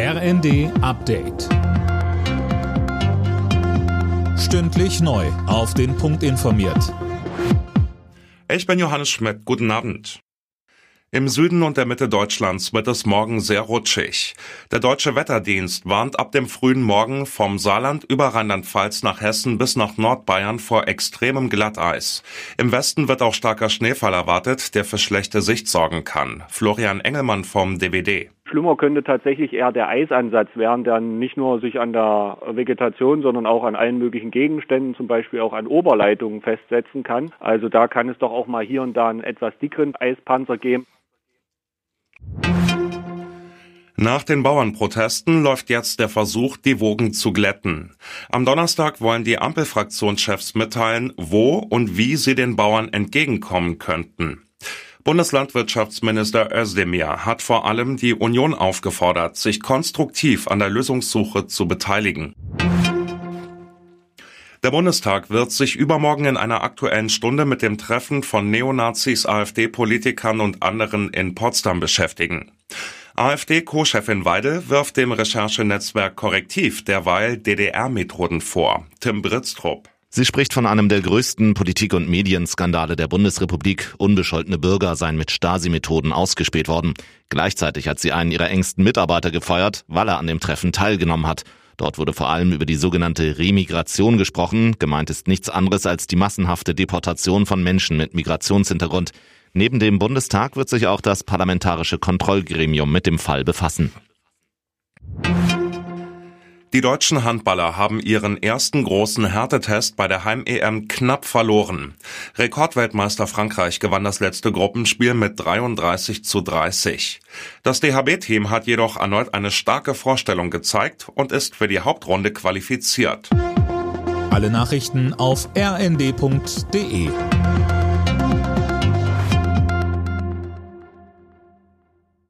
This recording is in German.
RND Update. Stündlich neu. Auf den Punkt informiert. Ich bin Johannes Schmidt. Guten Abend. Im Süden und der Mitte Deutschlands wird es morgen sehr rutschig. Der Deutsche Wetterdienst warnt ab dem frühen Morgen vom Saarland über Rheinland-Pfalz nach Hessen bis nach Nordbayern vor extremem Glatteis. Im Westen wird auch starker Schneefall erwartet, der für schlechte Sicht sorgen kann. Florian Engelmann vom DWD. Schlimmer könnte tatsächlich eher der Eisansatz werden, der nicht nur sich an der Vegetation, sondern auch an allen möglichen Gegenständen, zum Beispiel auch an Oberleitungen festsetzen kann. Also da kann es doch auch mal hier und da einen etwas dickeren Eispanzer geben. Nach den Bauernprotesten läuft jetzt der Versuch, die Wogen zu glätten. Am Donnerstag wollen die Ampelfraktionschefs mitteilen, wo und wie sie den Bauern entgegenkommen könnten. Bundeslandwirtschaftsminister Özdemir hat vor allem die Union aufgefordert, sich konstruktiv an der Lösungssuche zu beteiligen. Der Bundestag wird sich übermorgen in einer aktuellen Stunde mit dem Treffen von Neonazis, AfD-Politikern und anderen in Potsdam beschäftigen. AfD-Co-Chefin Weidel wirft dem Recherchenetzwerk Korrektiv derweil DDR-Methoden vor. Tim Britztrup. Sie spricht von einem der größten Politik- und Medienskandale der Bundesrepublik. Unbescholtene Bürger seien mit Stasi-Methoden ausgespäht worden. Gleichzeitig hat sie einen ihrer engsten Mitarbeiter gefeuert, weil er an dem Treffen teilgenommen hat. Dort wurde vor allem über die sogenannte Remigration gesprochen. Gemeint ist nichts anderes als die massenhafte Deportation von Menschen mit Migrationshintergrund. Neben dem Bundestag wird sich auch das Parlamentarische Kontrollgremium mit dem Fall befassen. Die deutschen Handballer haben ihren ersten großen Härtetest bei der Heim-EM knapp verloren. Rekordweltmeister Frankreich gewann das letzte Gruppenspiel mit 33 zu 30. Das DHB-Team hat jedoch erneut eine starke Vorstellung gezeigt und ist für die Hauptrunde qualifiziert. Alle Nachrichten auf rnd.de